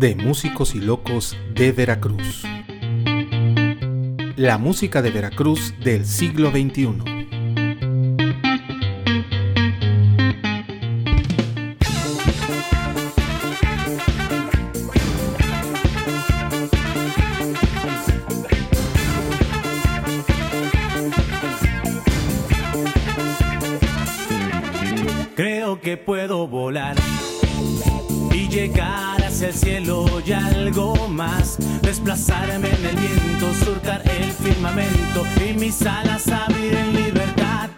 de Músicos y Locos de Veracruz. La música de Veracruz del siglo XXI. El cielo y algo más. Desplazarme en el viento, surcar el firmamento y mis alas abrir en libertad.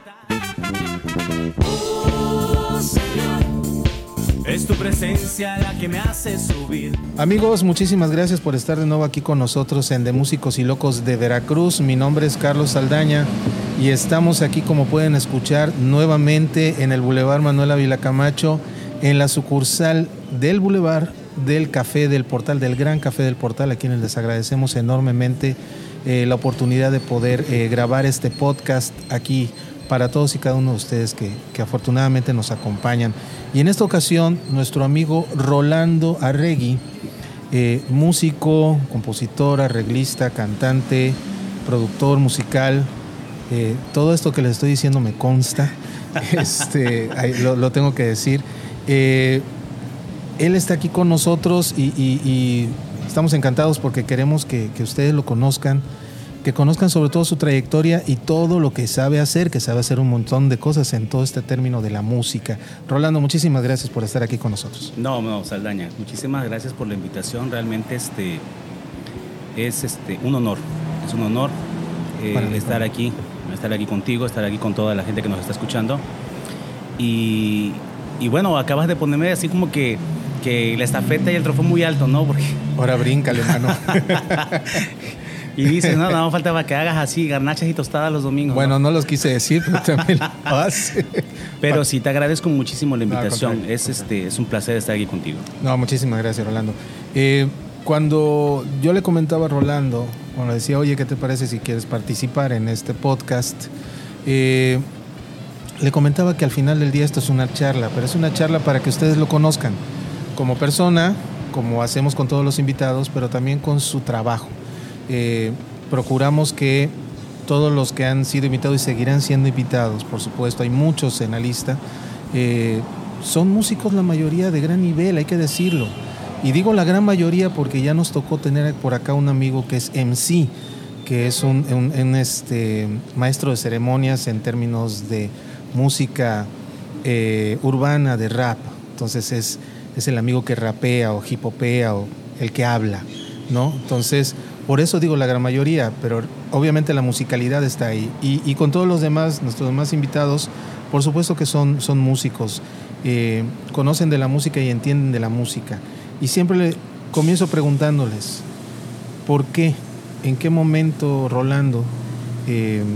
Oh, es tu presencia la que me hace subir. Amigos, muchísimas gracias por estar de nuevo aquí con nosotros en De Músicos y Locos de Veracruz. Mi nombre es Carlos Saldaña y estamos aquí, como pueden escuchar, nuevamente en el Boulevard Manuel Ávila Camacho, en la sucursal del Boulevard del Café del Portal, del Gran Café del Portal, a quienes les agradecemos enormemente eh, la oportunidad de poder eh, grabar este podcast aquí para todos y cada uno de ustedes que, afortunadamente nos acompañan. Y en esta ocasión, nuestro amigo Rolando Arregui, eh, músico, compositor, arreglista, cantante, productor musical, todo esto que les estoy diciendo me consta, este, lo, tengo que decir. Él está aquí con nosotros y, estamos encantados porque queremos que, ustedes lo conozcan, que conozcan sobre todo su trayectoria y todo lo que sabe hacer, que sabe hacer un montón de cosas en todo este término de la música. Rolando, muchísimas gracias por estar aquí con nosotros. No, no, Saldaña, muchísimas gracias por la invitación. Realmente este, es este, un honor, es un honor eh, estar aquí estar aquí contigo, estar aquí con toda la gente que nos está escuchando. Y, y bueno, acabas de ponerme así como que, que la estafeta y el trofeo muy alto, ¿no? Porque... Ahora bríncale, hermano. y dices, no, no faltaba que hagas así garnachas y tostadas los domingos. Bueno, no, los quise decir, pero también Pero sí, te agradezco muchísimo la invitación. es, este, es un placer estar aquí contigo. No, muchísimas gracias, Rolando. Eh, cuando yo le comentaba a Rolando bueno, decía, oye, ¿qué te parece si quieres participar en este podcast? Eh, le comentaba que al final del día esto es una charla, pero es una charla para que ustedes lo conozcan como persona, como hacemos con todos los invitados, pero también con su trabajo. Eh, procuramos que todos los que han sido invitados y seguirán siendo invitados, por supuesto, hay muchos en la lista, eh, son músicos la mayoría de gran nivel, hay que decirlo. Y digo la gran mayoría porque ya nos tocó tener por acá un amigo que es MC, que es un, este, maestro de ceremonias en términos de música eh, urbana, de rap. Entonces es, es el amigo que rapea o hipopea o el que habla, ¿no? Entonces, por eso digo la gran mayoría, pero obviamente la musicalidad está ahí. Y, con todos los demás, nuestros demás invitados, por supuesto que son, son músicos, eh, conocen de la música y entienden de la música. Y siempre le comienzo preguntándoles, ¿por qué? ¿En qué momento, Rolando? Em,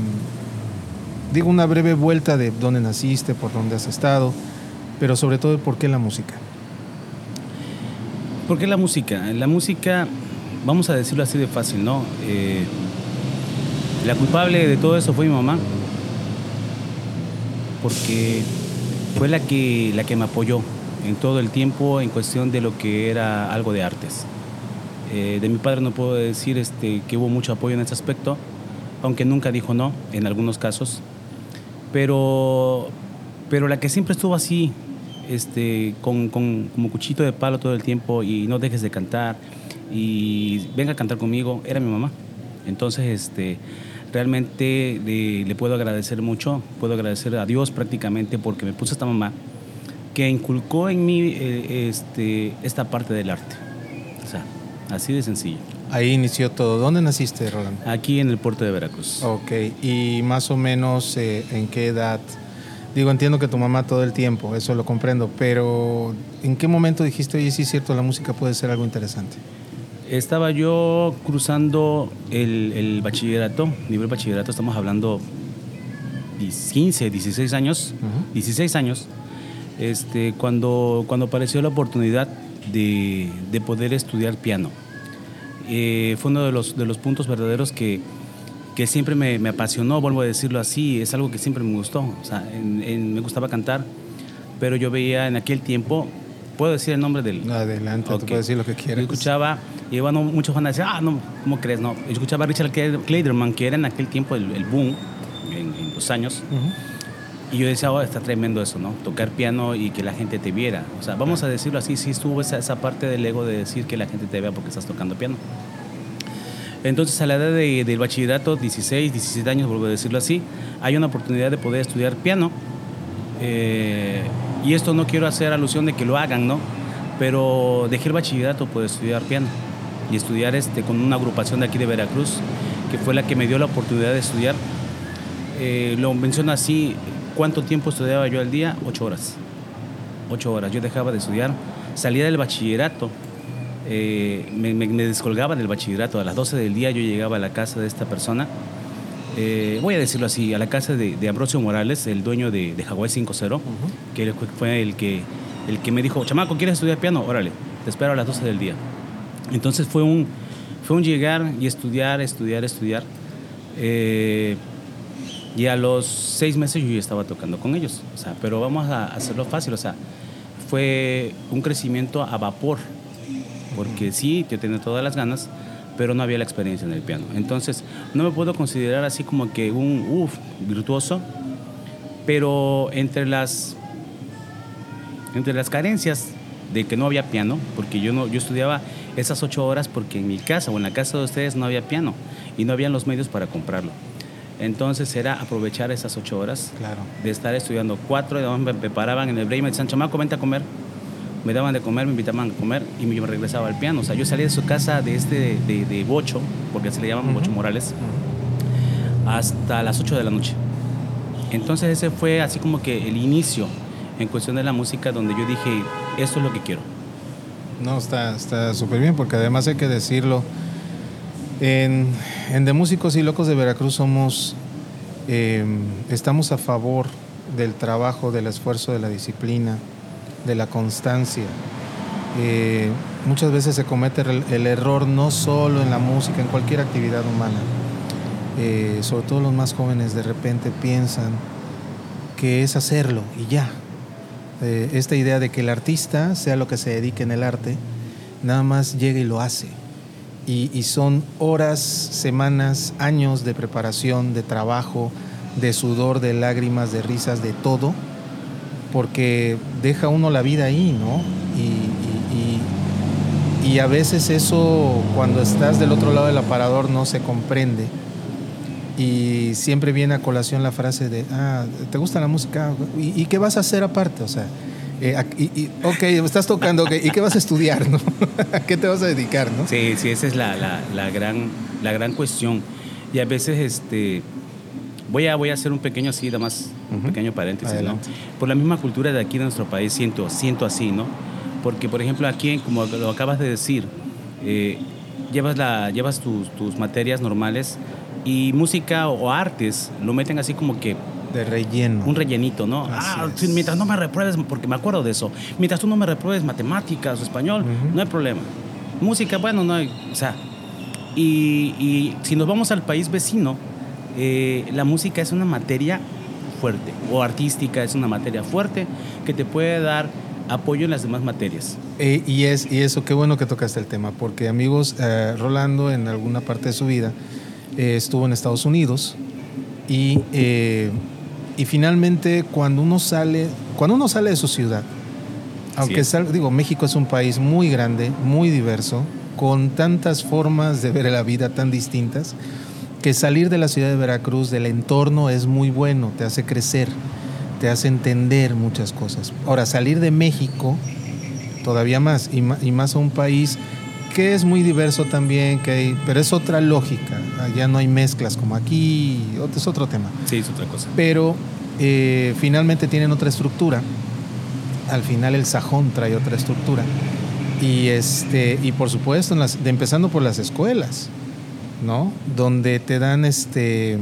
digo una breve vuelta de dónde naciste, por dónde has estado, pero sobre todo, ¿por qué la música? ¿Por qué la música? La música, vamos a decirlo así de fácil, ¿no? Eh, la culpable de todo eso fue mi mamá, porque fue la que, la que me apoyó en todo el tiempo en cuestión de lo que era algo de artes. Eh, de mi padre no puedo decir este, que hubo mucho apoyo en ese aspecto, aunque nunca dijo no en algunos casos, pero, pero la que siempre estuvo así, este, con, con, como cuchito de palo todo el tiempo y no dejes de cantar y venga a cantar conmigo, era mi mamá. Entonces, este, realmente le, le puedo agradecer mucho, puedo agradecer a Dios prácticamente porque me puso esta mamá que inculcó en mí eh, este, esta parte del arte. O sea, así de sencillo. Ahí inició todo. ¿Dónde naciste, Roland? Aquí en el puerto de Veracruz. Ok, y más o menos eh, en qué edad. Digo, entiendo que tu mamá todo el tiempo, eso lo comprendo, pero ¿en qué momento dijiste, oye, sí es cierto, la música puede ser algo interesante? Estaba yo cruzando el, el bachillerato, nivel bachillerato, estamos hablando 15, 16 años, 16 años este, cuando, cuando apareció la oportunidad de, de poder estudiar piano. Eh, fue uno de los, de los puntos verdaderos que, que siempre me, me, apasionó, vuelvo a decirlo así, es algo que siempre me gustó. O sea, me gustaba cantar, pero yo veía en aquel tiempo ¿Puedo decir el nombre del...? Adelante, tú Ok. puedes decir lo que Yo quieras. escuchaba, y bueno, muchos van a decir, ah, no, ¿cómo crees? No, yo escuchaba a Richard Kleiderman, que era en aquel tiempo el, el boom, en, en los años, Ujú. y yo decía, oh, está tremendo eso, ¿no? Tocar piano y que la gente te viera. O sea, vamos a decirlo así, sí estuvo esa, esa parte del ego de decir que la gente te vea porque estás tocando piano. Entonces, a la edad de- del bachillerato, 16, 17 años, vuelvo a decirlo así, hay una oportunidad de poder estudiar piano. Eh, y esto no quiero hacer alusión de que lo hagan, ¿no? Pero dejé el bachillerato por estudiar piano y estudiar este, con una agrupación de aquí de Veracruz, que fue la que me dio la oportunidad de estudiar. Eh, lo menciono así, ¿cuánto tiempo estudiaba yo al día? Ocho horas. Ocho horas. Yo dejaba de estudiar, salía del bachillerato, eh, me, me- me descolgaba del bachillerato. A las 12 del día yo llegaba a la casa de esta persona. Eh, voy a decirlo así, a la casa de, de Ambrosio Morales, el dueño de, de Hawái 5-0, que él fue- fue el que, el que me dijo, chamaco, ¿quieres estudiar piano? Órale, te espero a las 12 del día. Entonces fue un, fue un llegar y estudiar, estudiar, estudiar. Eh, y a los seis meses yo ya estaba tocando con ellos. O sea, pero vamos a hacerlo fácil. O sea, fue un crecimiento a vapor. Porque sí, yo tenía todas las ganas, pero no había la experiencia en el piano. Entonces, no me puedo considerar así como que un uff, virtuoso, pero entre las, entre las carencias de que no había piano, porque yo, no, yo estudiaba esas ocho horas porque en mi casa o en la casa de ustedes no había piano y no habían los medios para comprarlo. Entonces era aprovechar esas ocho horas Claro. de estar estudiando cuatro, me preparaban en el break, me decían, chamaco, vente a comer. Me daban de comer, me invitaban a comer y yo me regresaba al piano. O sea, yo salí de su casa de este, de, de Bocho, porque se le llaman Bocho Morales, hasta las 8 de la noche. Entonces ese fue así como que el inicio en cuestión de la música donde yo dije, esto es lo que quiero. No, está está súper bien porque además hay que decirlo. En, en De Músicos y Locos de Veracruz somos, eh, estamos a favor del trabajo, del esfuerzo, de la disciplina, de la constancia. Eh, muchas veces se comete el, error no solo en la música, en cualquier actividad humana. Eh, sobre todo los más jóvenes de repente piensan que es hacerlo y ya, eh, esta idea de que el artista, sea lo que se dedique en el arte, nada más llega y lo hace. Y son horas, semanas, años de preparación, de trabajo, de sudor, de lágrimas, de risas, de todo, porque deja uno la vida ahí, ¿no? Y, a veces eso, cuando estás del otro lado del aparador, no se comprende. Y siempre viene a colación la frase de, ah, ¿te gusta la música? ¿Y, qué vas a hacer aparte? O sea, eh, y, ok, estás tocando, ¿y qué vas a estudiar? ¿no? ¿A qué te vas a dedicar? ¿no? Sí, sí, esa es la, la- la gran, la gran cuestión. Y a veces, este, voy a, voy a hacer un pequeño así, nada más, un Ujú. pequeño paréntesis, ¿no? Por la misma cultura de aquí de nuestro país, siento, siento así, ¿no? Porque, por ejemplo, aquí, como lo acabas de decir, eh, llevas, la, llevas tus, tus materias normales y música o, artes lo meten así como que De relleno. un rellenito, ¿no? Así ah, es. mientras no me repruebes, porque me acuerdo de eso, mientras tú no me repruebes matemáticas o español, Ujú. no hay problema. Música, bueno, no hay, o sea, y, y si nos vamos al país vecino, eh, la música es una materia fuerte, o artística es una materia fuerte que te puede dar apoyo en las demás materias. Eh, y, es, y eso, qué bueno que tocaste el tema, porque amigos, eh, Rolando en alguna parte de su vida eh, estuvo en Estados Unidos y, y finalmente cuando uno sale, cuando uno sale de su ciudad, aunque sal- digo, México es un país muy grande, muy diverso, con tantas formas de ver la vida tan distintas, que salir de la ciudad de Veracruz, del entorno, es muy bueno, te hace crecer, te hace entender muchas cosas. Ahora, salir de México, todavía más, y, más a un país que es muy diverso también, que hay, pero es otra lógica, allá no hay mezclas como aquí, es otro tema Sí, es otra cosa. pero eh, finalmente tienen otra estructura. Al final el sajón trae otra estructura. Y, este, y por supuesto, en las- de- empezando por las escuelas, ¿no? Donde te dan este,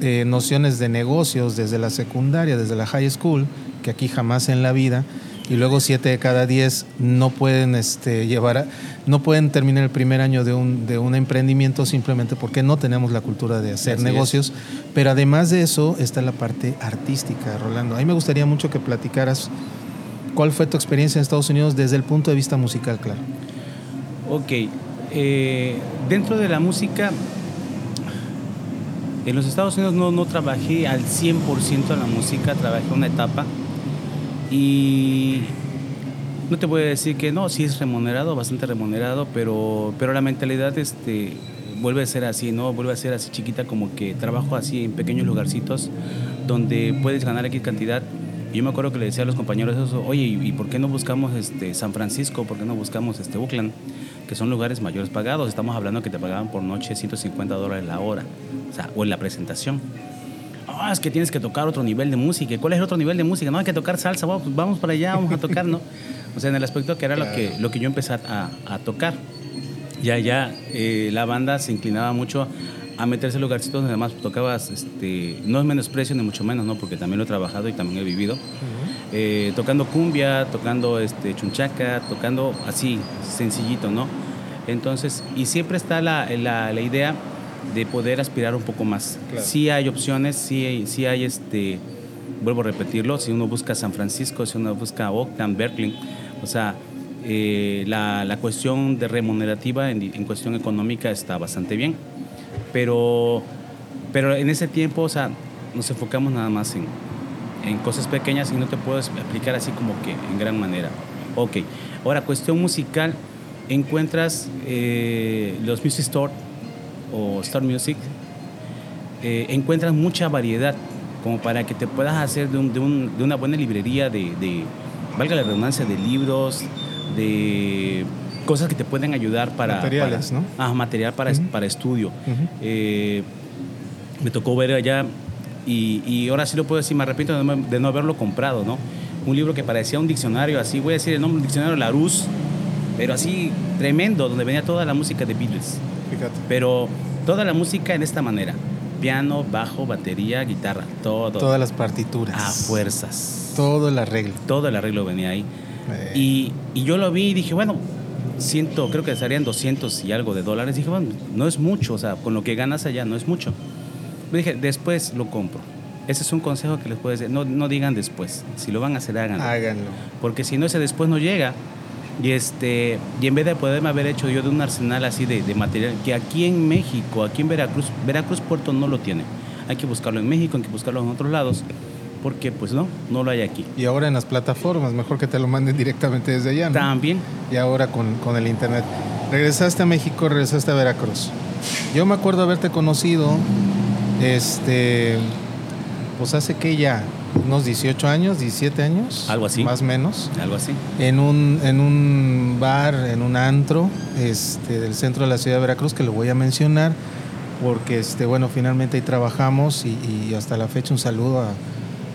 eh, nociones de negocios desde la secundaria, desde la high school, que aquí jamás en la vida. Y luego siete de cada diez no pueden este, llevar, a- no pueden terminar el primer año de un, de un emprendimiento simplemente porque no tenemos la cultura de hacer Así es. negocios. Pero además de eso está la parte artística, Rolando. A mí me gustaría mucho que platicaras ¿Cuál fue tu experiencia en Estados Unidos desde el punto de vista musical, claro? Ok, eh, dentro de la música, en los Estados Unidos no, no trabajé al 100% en la música, trabajé una etapa y no te voy a decir que no, sí es remunerado, bastante remunerado, pero, pero la mentalidad este, vuelve a ser así, ¿no? Vuelve a ser así chiquita, como que trabajo así en pequeños lugarcitos donde puedes ganar X cantidad. Yo me acuerdo que le decía a los compañeros eso, oye, ¿y por qué no buscamos este, San Francisco? ¿Por qué no buscamos este, Oakland? Que son lugares mayores pagados. Estamos hablando que te pagaban por noche 150 dólares la hora, o sea, o en la presentación. Ah, es que tienes que tocar otro nivel de música. ¿Cuál es el otro nivel de música? No, hay que tocar salsa, vamos, vamos para allá, vamos a tocar, ¿no? O sea, en el aspecto que era lo, que, lo que yo empecé a, a tocar. Ya, ya, eh, la banda se inclinaba mucho a meterse en lugarcitos donde además tocabas, este, no es menosprecio ni mucho menos, ¿no? Porque también lo he trabajado y también he vivido. Eh, tocando cumbia, tocando este, chunchaca, tocando así, sencillito, ¿no? Entonces, y siempre está la, la, la idea de poder aspirar un poco más. Claro. Sí hay opciones, sí hay, sí hay este, vuelvo a repetirlo, si uno busca San Francisco, si uno busca Oakland, Berkeley, o sea, eh, la, la, cuestión de remunerativa en, en, cuestión económica está bastante bien. Pero, pero en ese tiempo, o sea, nos enfocamos nada más en, en cosas pequeñas y no te puedo explicar así como que en gran manera. Ok, ahora cuestión musical, encuentras eh, los Music Store o Star Music, eh, encuentras mucha variedad como para que te puedas hacer de, un, de, un, de una buena librería de, de, valga la redundancia, de libros, de cosas que te pueden ayudar para... Materiales, para, ¿no? Ah, material para, uh -huh. para estudio. Uh -huh. eh, me tocó ver allá y, y, ahora sí lo puedo decir, me arrepiento de no, de no, haberlo comprado, ¿no? Un libro que parecía un diccionario, así voy a decir el nombre, un diccionario Larousse, pero así tremendo, donde venía toda la música de Beatles. Fíjate. Pero toda la música en esta manera. Piano, bajo, batería, guitarra, todo. Todas las partituras. A fuerzas. Todo el arreglo. Todo el arreglo venía ahí. Eh. Y, y, yo lo vi y dije, bueno, siento, creo que estarían 200 y algo de dólares. Dije, bueno, no es mucho, o sea, con lo que ganas allá no es mucho. dije, después lo compro. Ese es un consejo que les puedo decir. No, no digan después. Si lo van a hacer, háganlo. Háganlo. Porque si no, ese después no llega. Y, este, y en vez de poderme haber hecho yo de un arsenal así de, de, material, que aquí en México, aquí en Veracruz, Veracruz Puerto no lo tiene. Hay que buscarlo en México, hay que buscarlo en otros lados, porque pues no, no lo hay aquí. Y ahora en las plataformas, mejor que te lo manden directamente desde allá. ¿no? También. Y ahora con, con el internet. Regresaste a México, regresaste a Veracruz. Yo me acuerdo haberte conocido, este, pues hace que ya, unos 18 años, 17 años. Algo así. Más o menos. Algo así. En un, en un bar, en un antro este, del centro de la ciudad de Veracruz, que lo voy a mencionar, porque este, bueno, finalmente ahí trabajamos y, y hasta la fecha un saludo a,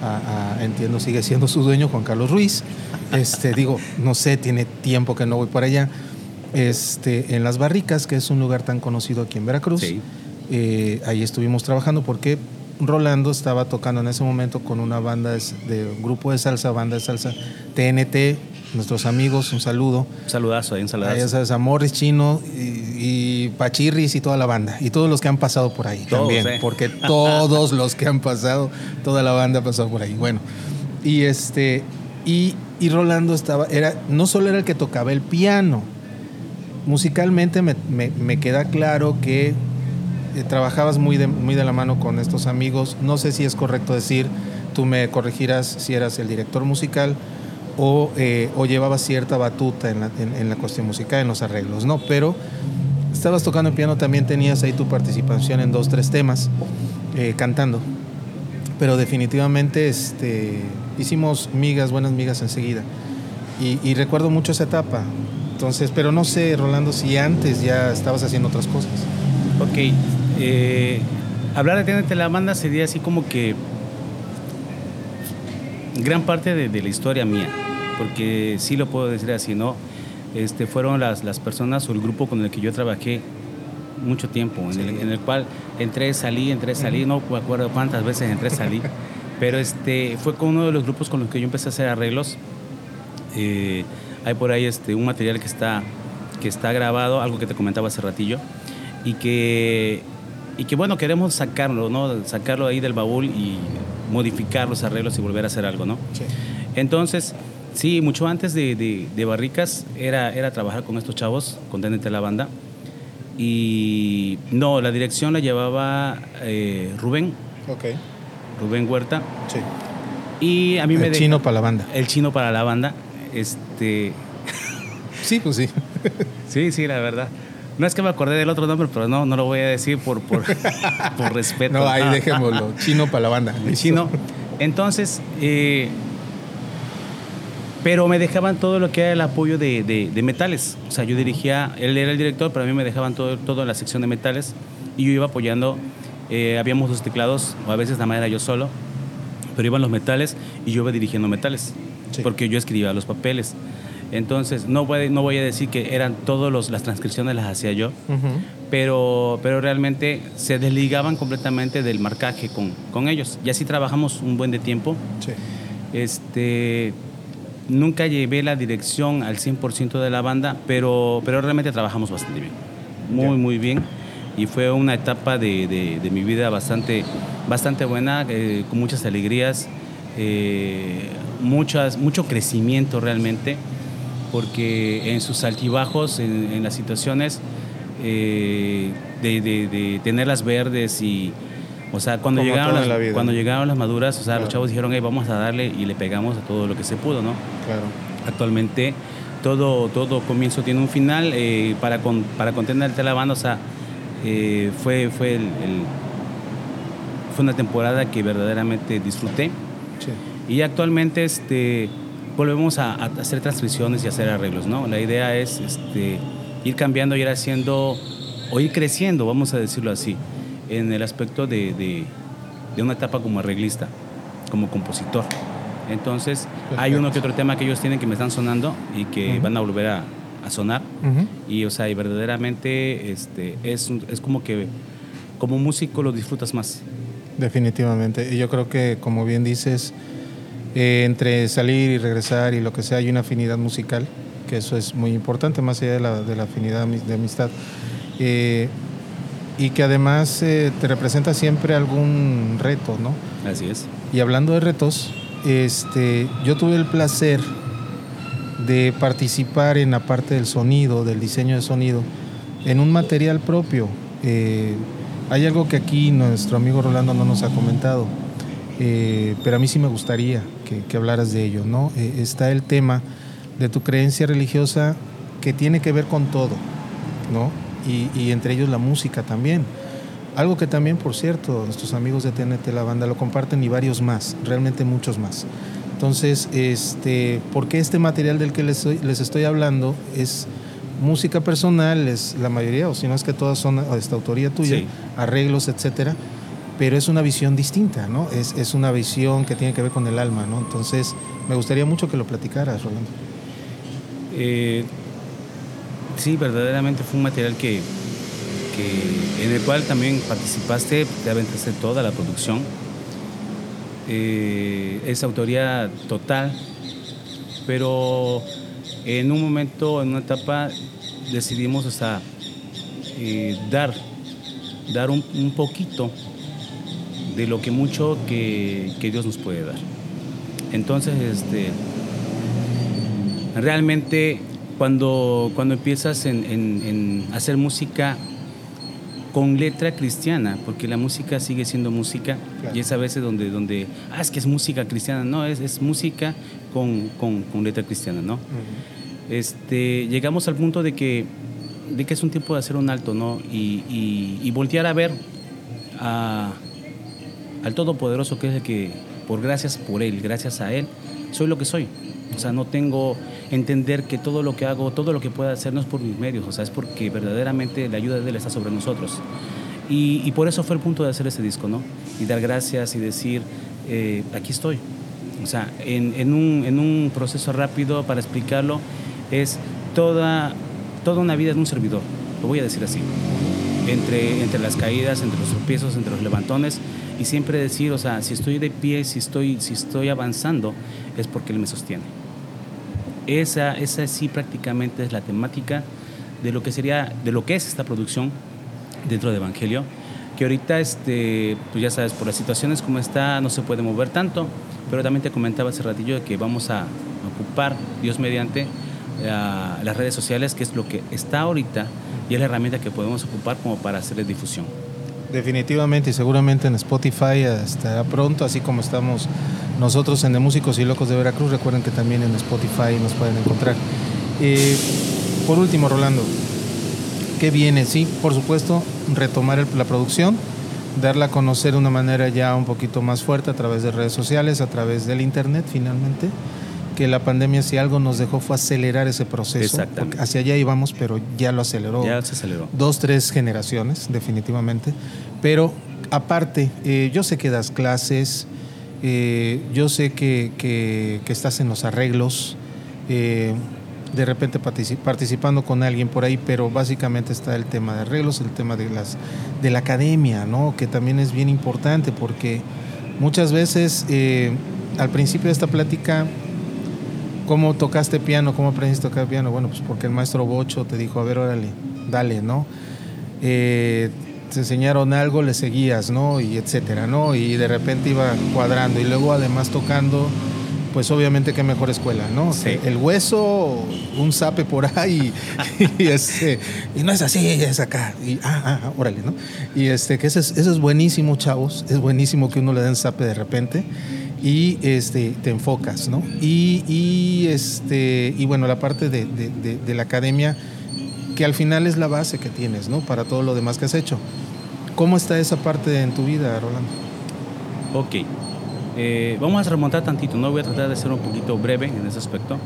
a, a, entiendo, sigue siendo su dueño, Juan Carlos Ruiz. Este, digo, no sé, tiene tiempo que no voy para allá. Este, en Las Barricas, que es un lugar tan conocido aquí en Veracruz. Sí. Eh, ahí estuvimos trabajando porque Rolando estaba tocando en ese momento con una banda de, de un grupo de salsa, banda de salsa TNT, nuestros amigos, un saludo. Un saludazo, ahí un saludazo. Ahí ya sabes, Amores Chino y, y, Pachirris y toda la banda. Y todos los que han pasado por ahí todos, también. Eh. Porque todos los que han pasado, toda la banda ha pasado por ahí. Bueno, y este, y, y Rolando estaba, era, no solo era el que tocaba el piano, musicalmente me, me, me queda claro que eh, trabajabas muy de, muy de la mano con estos amigos. No sé si es correcto decir, tú me corregirás si eras el director musical o, eh, o llevabas cierta batuta en la, en, la, cuestión musical, en los arreglos, ¿no? Pero estabas tocando piano, también tenías ahí tu participación en dos, tres temas, eh, cantando. Pero definitivamente este, hicimos migas, buenas migas enseguida. Y, recuerdo mucho esa etapa. Entonces, pero no sé, Rolando, si antes ya estabas haciendo otras cosas. Ok, eh, hablar de Tiéndete la banda sería así como que gran parte de, de, la historia mía, porque sí lo puedo decir así, ¿no? Este, fueron las, las personas o el grupo con el que yo trabajé mucho tiempo, en, sí. el, en el, cual entré, salí, entré, salí, no me acuerdo cuántas veces entré, salí, pero este, fue con uno de los grupos con los que yo empecé a hacer arreglos. Eh, hay por ahí este, un material que está, que está grabado, algo que te comentaba hace ratillo, y que, y que bueno, queremos sacarlo, ¿no? Sacarlo ahí del baúl y modificar los arreglos y volver a hacer algo, ¿no? Sí. Entonces, Sí, mucho antes de, de- de Barricas era, era trabajar con estos chavos, con Tenente la Banda. Y no, la dirección la llevaba eh, Rubén, Ok. Rubén Huerta. Sí. Y a mí me El chino para la banda. El chino para la banda. Este, Sí, pues sí. sí, sí, la verdad. No es que me acordé del otro nombre, pero no, no lo voy a decir por, por, por respeto. No, ahí Ah, dejémoslo. Chino para la banda. chino. Entonces, eh, pero me dejaban todo lo que era el apoyo de, de- de metales. O sea, yo dirigía, él era el director, pero a mí me dejaban todo, todo en la sección de metales y yo iba apoyando. eh, habíamos dos teclados, o a veces la manera yo solo, pero iban los metales y yo iba dirigiendo metales, Sí. porque yo escribía los papeles. Entonces, no voy, no voy a decir que eran todas las transcripciones las hacía yo, pero, pero realmente se desligaban completamente del marcaje con, con ellos. Y así trabajamos un buen de tiempo. Sí. Este, nunca llevé la dirección al 100% de la banda, pero, pero realmente trabajamos bastante bien. Muy, muy bien. Y fue una etapa de, de- de mi vida bastante, bastante buena, eh, con muchas alegrías, eh, muchas, mucho crecimiento realmente, porque en sus altibajos, en, en las situaciones eh, de, de- de tenerlas verdes y... O sea, cuando Como llegaron, las, la vida, cuando ¿no? llegaron las maduras, o sea, Claro. los chavos dijeron, "Hey, vamos a darle y le pegamos a todo lo que se pudo, ¿no? Claro. Actualmente todo, todo comienzo tiene un final. eh, para, con, para contener la banda, o sea, eh, fue, fue, el- el- fue una temporada que verdaderamente disfruté. Sí. Y actualmente este, volvemos a, a hacer transcripciones y hacer arreglos, ¿no? La idea es este, ir cambiando, ir haciendo, o ir creciendo, vamos a decirlo así, en el aspecto de, de- de una etapa como arreglista, como compositor. Entonces, hay uno que otro tema que ellos tienen que me están sonando y que van a volver a, a sonar. Y, o sea, y verdaderamente este, es, es como que como músico lo disfrutas más. Definitivamente. Y yo creo que, como bien dices, eh, entre salir y regresar y lo que sea, hay una afinidad musical, que eso es muy importante, más allá de la, de la afinidad de amistad. Eh, y que además eh, te representa siempre algún reto, ¿no? Así es. Y hablando de retos, este, yo tuve el placer de participar en la parte del sonido, del diseño de sonido, en un material propio. Eh, hay algo que aquí nuestro amigo Rolando no nos ha comentado, eh, pero a mí sí me gustaría que, que hablaras de ello, ¿no? Eh, está el tema de tu creencia religiosa que tiene que ver con todo, ¿no? Y, y entre ellos la música también. Algo que también, por cierto, nuestros amigos de TNT La Banda lo comparten y varios más, realmente muchos más. Entonces, este, porque este material del que les, estoy- les estoy hablando es música personal, es la mayoría, o si no es que todas son de esta autoría tuya, Sí. arreglos, etcétera, pero es una visión distinta, ¿no? Es, es una visión que tiene que ver con el alma, ¿no? Entonces, me gustaría mucho que lo platicaras, Rolando. Eh, sí, verdaderamente fue un material que, en el cual también participaste, te aventaste toda la producción. Eh, es autoría total, pero en un momento, en una etapa, decidimos sea, eh, dar, dar un poquito de lo que mucho que, que Dios nos puede dar. Entonces, este, realmente cuando, cuando empiezas en, en- en hacer música con letra cristiana, porque la música sigue siendo música, Claro. y es a veces donde, donde, ah, es que es música cristiana, no, es, es música con, con- con letra cristiana, ¿no? Este, llegamos al punto de que, de que es un tiempo de hacer un alto, ¿no? Y, y- y voltear a ver a- al Todopoderoso, que es el que, por gracias por Él, gracias a Él, soy lo que soy. O sea, no tengo entender que todo lo que hago, todo lo que pueda hacer no es por mis medios, o sea, es porque verdaderamente la ayuda de Él está sobre nosotros. Y, y por eso fue el punto de hacer este disco, ¿no? Y dar gracias y decir, eh, aquí estoy. O sea, en, en un, en un proceso rápido para explicarlo, es toda, toda una vida de un servidor, lo voy a decir así. Entre, entre las caídas, entre los tropiezos, entre los levantones, y siempre decir, o sea, si estoy de pie, si estoy, si estoy avanzando, es porque Él me sostiene. Esa, esa sí prácticamente es la temática de lo que sería, de lo que es esta producción dentro de Evangelio, que ahorita, este, pues ya sabes, por las situaciones como está, no se puede mover tanto, pero también te comentaba hace ratillo de que vamos a, ocupar, Dios mediante, la- las redes sociales, que es lo que está ahorita y es la herramienta que podemos ocupar como para hacerle difusión. Definitivamente y seguramente en Spotify estará pronto, así como estamos nosotros en De Músicos y Locos de Veracruz. Recuerden que también en Spotify nos pueden encontrar. Eh, por último, Rolando, ¿qué viene? Sí, por supuesto, retomar la producción, darla a conocer de una manera ya un poquito más fuerte a través de redes sociales, a través del Internet, finalmente. Que la pandemia, si algo nos dejó, fue acelerar ese proceso. Exactamente. Hacia allá íbamos, pero ya lo aceleró Ya se aceleró. dos, tres generaciones, definitivamente. Pero aparte, eh, yo sé que das clases, eh, yo sé que, que- que estás en los arreglos, eh, de repente partici- participando con alguien por ahí, pero básicamente está el tema de arreglos, el tema de, las, de la academia, ¿no? que también es bien importante porque muchas veces al principio de esta plática ¿Cómo tocaste piano? ¿Cómo aprendiste a tocar piano? Bueno, pues porque el maestro Bocho te dijo, a ver, órale, dale, ¿no? Eh, te enseñaron algo, le seguías, ¿no? Y etcétera, ¿no? Y de repente iba cuadrando. Y luego además tocando, pues obviamente qué mejor escuela, ¿no? Sí. El hueso, un zape por ahí, y, este, y no es así, es acá. Y, ah, ah, ah, órale, ¿no? Y este, que eso es, eso es buenísimo, chavos. Es buenísimo que uno le den zape de repente y este, te enfocas, ¿no? Y, y, este, y bueno, la parte de, de- de- de la academia, que al final es la base que tienes, ¿no? Para todo lo demás que has hecho. ¿Cómo está esa parte en tu vida, Rolando? Ok. Eh, vamos a remontar tantito, ¿no? Voy a tratar de ser un poquito breve en ese aspecto.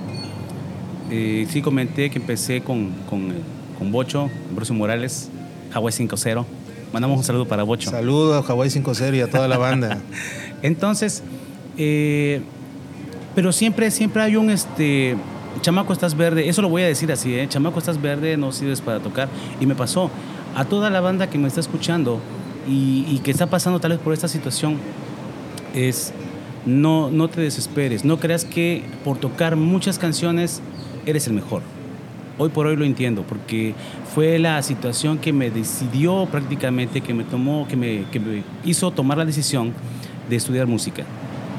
Eh, sí comenté que empecé con, con, eh, con Bocho, Bruce Morales, Hawaii 5-0. Mandamos un saludo para Bocho. Saludos a Hawaii 5-0 y a toda la banda. Entonces, eh, pero siempre, siempre hay un este. Chamaco, estás verde. Eso lo voy a decir así, ¿eh? Chamaco, estás verde, no sirves para tocar. Y me pasó. A toda la banda que me está escuchando y, y que está pasando tal vez por esta situación, es no, no te desesperes. No creas que por tocar muchas canciones eres el mejor. Hoy por hoy lo entiendo, porque fue la situación que me decidió prácticamente, que me tomó, que me, que me hizo tomar la decisión de estudiar música.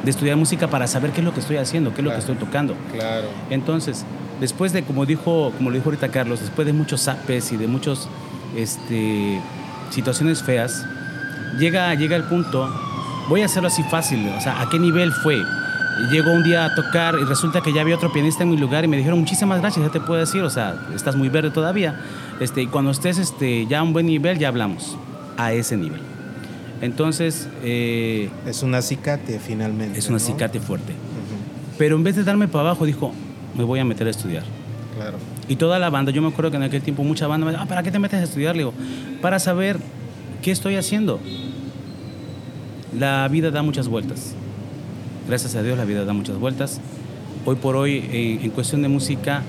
De estudiar música para saber qué es lo que estoy haciendo, qué es lo que estoy tocando. Claro. Entonces, después de, como dijo, como lo dijo ahorita Carlos, después de muchos zapes y de muchas este, situaciones feas, llega, llega el punto, voy a hacerlo así fácil, o sea, ¿a qué nivel fue? Llego un día a tocar y resulta que ya había otro pianista en mi lugar y me dijeron muchísimas gracias, ya te puedo decir, o sea, estás muy verde todavía. Este, y cuando estés este, ya a un buen nivel, ya hablamos, a ese nivel. Entonces, eh, Es un acicate finalmente. es un ¿no? acicate fuerte. Pero en vez de darme para abajo, dijo, me voy a meter a estudiar. Claro. Y toda la banda, yo me acuerdo que en aquel tiempo mucha banda me decía, ah, ¿para qué te metes a estudiar? Le digo, para saber qué estoy haciendo. La vida da muchas vueltas. Gracias a Dios la vida da muchas vueltas. Hoy por hoy, en, en cuestión de música,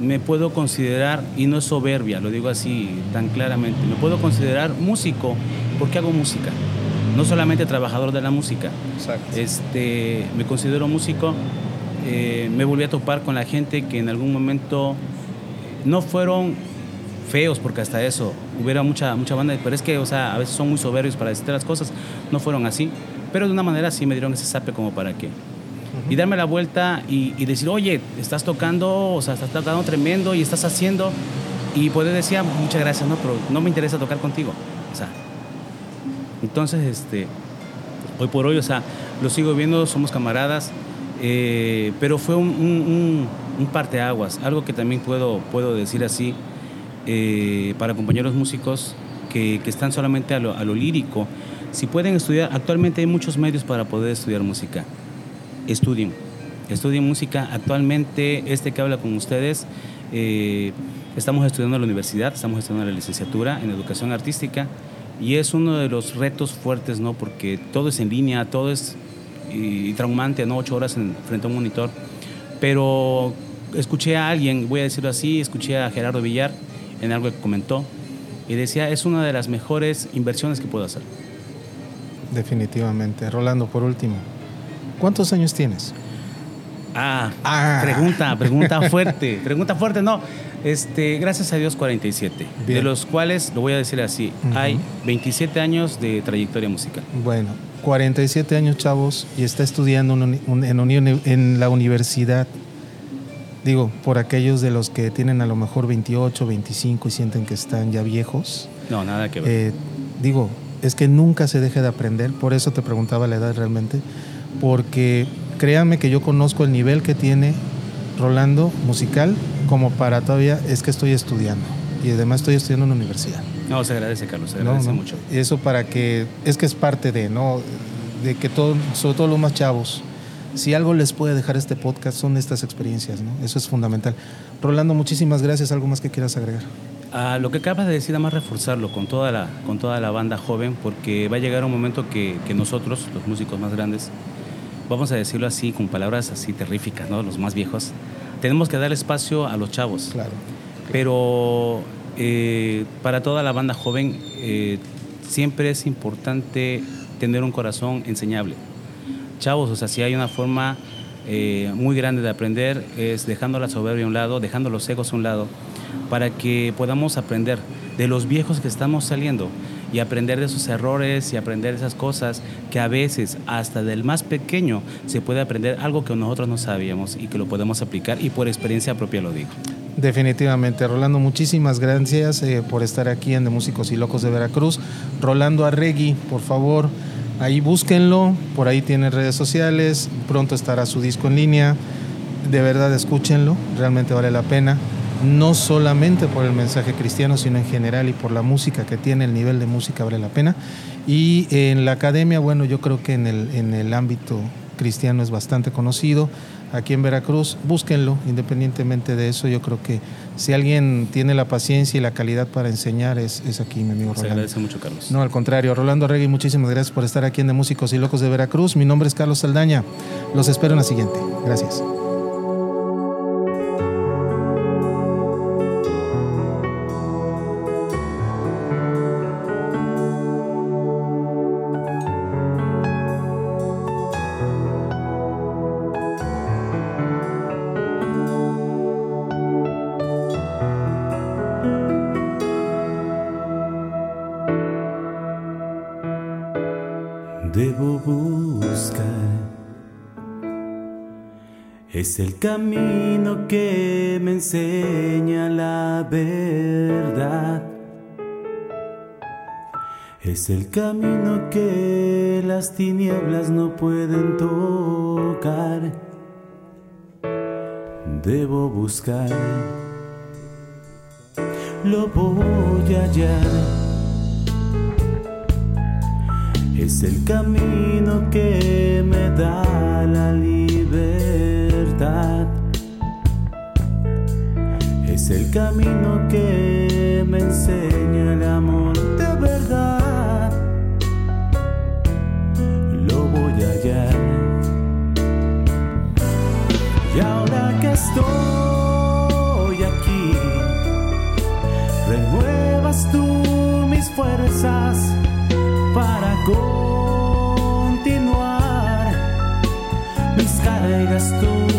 me puedo considerar, y no es soberbia, lo digo así tan claramente, me puedo considerar músico porque hago música. No solamente trabajador de la música. Exacto. Este, me considero músico. eh, me volví a topar con la gente que en algún momento no fueron feos, porque hasta eso hubiera mucha, mucha banda, pero es que, o sea, a veces son muy soberbios para decir las cosas, no fueron así, pero de una manera sí me dieron ese sape como para qué. Y darme la vuelta y, y decir, oye, estás tocando, o sea, estás tocando tremendo y estás haciendo, y poder decir, "Ah, muchas gracias, no, pero no me interesa tocar contigo. O sea, entonces, este, hoy por hoy, o sea, lo sigo viendo, somos camaradas, eh, pero fue un, un, un, un parteaguas, algo que también puedo, puedo decir así eh, para compañeros músicos que, que están solamente a lo, a lo lírico. Si pueden estudiar, actualmente hay muchos medios para poder estudiar música. Estudien, estudien música. Actualmente, este que habla con ustedes, eh, estamos estudiando en la universidad, estamos estudiando la licenciatura en educación artística y es uno de los retos fuertes, ¿no? Porque todo es en línea, todo es y, traumante, ¿no? Ocho horas en, frente a un monitor. Pero escuché a alguien, voy a decirlo así, escuché a Gerardo Villar en algo que comentó y decía, es una de las mejores inversiones que puedo hacer. Definitivamente. Rolando, por último, ¿cuántos años tienes? Ah, Ah. pregunta, pregunta fuerte, pregunta fuerte, no. Este, gracias a Dios 47, Bien. de los cuales, lo voy a decir así, hay 27 años de trayectoria musical. Bueno, 47 años, chavos, y está estudiando un- en la Universidad digo, por aquellos de los que tienen a lo mejor 28, 25 y sienten que están ya viejos. No, nada que ver. Eh, digo, es que nunca se deje de aprender, por eso te preguntaba la edad realmente, porque créanme que yo conozco el nivel que tiene Rolando musical como para todavía, es que estoy estudiando y además estoy estudiando en una universidad. no, se agradece, Carlos, se No, agradece no. mucho. Eso para que, es que es parte de, ¿no? De que todo, sobre todo los más chavos, si algo les puede dejar este podcast son estas experiencias, ¿no? Eso es fundamental. Rolando, muchísimas gracias. ¿Algo más que quieras agregar? Ah, lo que acabas de decir, nada más reforzarlo con toda la, con toda la banda joven, porque va a llegar un momento que, que nosotros, los músicos más grandes, vamos a decirlo así, con palabras así terríficas, ¿no? los más viejos, tenemos que dar espacio a los chavos. Claro. Pero eh, para toda la banda joven eh, siempre es importante tener un corazón enseñable. Chavos, o sea, si hay una forma eh, muy grande de aprender es dejando la soberbia a un lado, dejando los egos a un lado, para que podamos aprender de los viejos que estamos saliendo y aprender de esos errores y aprender de esas cosas que a veces hasta del más pequeño se puede aprender algo que nosotros no sabíamos y que lo podemos aplicar y por experiencia propia lo digo. Definitivamente, Rolando, muchísimas gracias eh, por estar aquí en De Músicos y Locos de Veracruz. Rolando Arregui, por favor, ahí búsquenlo, por ahí tiene redes sociales, pronto estará su disco en línea. De verdad, escúchenlo, realmente vale la pena. No solamente por el mensaje cristiano, sino en general y por la música que tiene, el nivel de música vale la pena. Y en la academia, bueno, yo creo que en el, en el ámbito cristiano es bastante conocido aquí en Veracruz, búsquenlo, independientemente de eso, yo creo que si alguien tiene la paciencia y la calidad para enseñar, es, es aquí mi amigo Se Rolando. agradece mucho, Carlos. No, al contrario, Rolando Regui, muchísimas gracias por estar aquí en De Músicos y Locos de Veracruz. Mi nombre es Carlos Saldaña. Los espero en la siguiente. Gracias. Es el camino que me enseña la verdad. Es el camino que las tinieblas no pueden tocar. Debo buscar. Lo voy a hallar. Es el camino que me da la libertad. Es el camino que me enseña el amor de verdad. Lo voy a hallar. Y ahora que estoy aquí, renuevas tú mis fuerzas para continuar. Mis cargas tú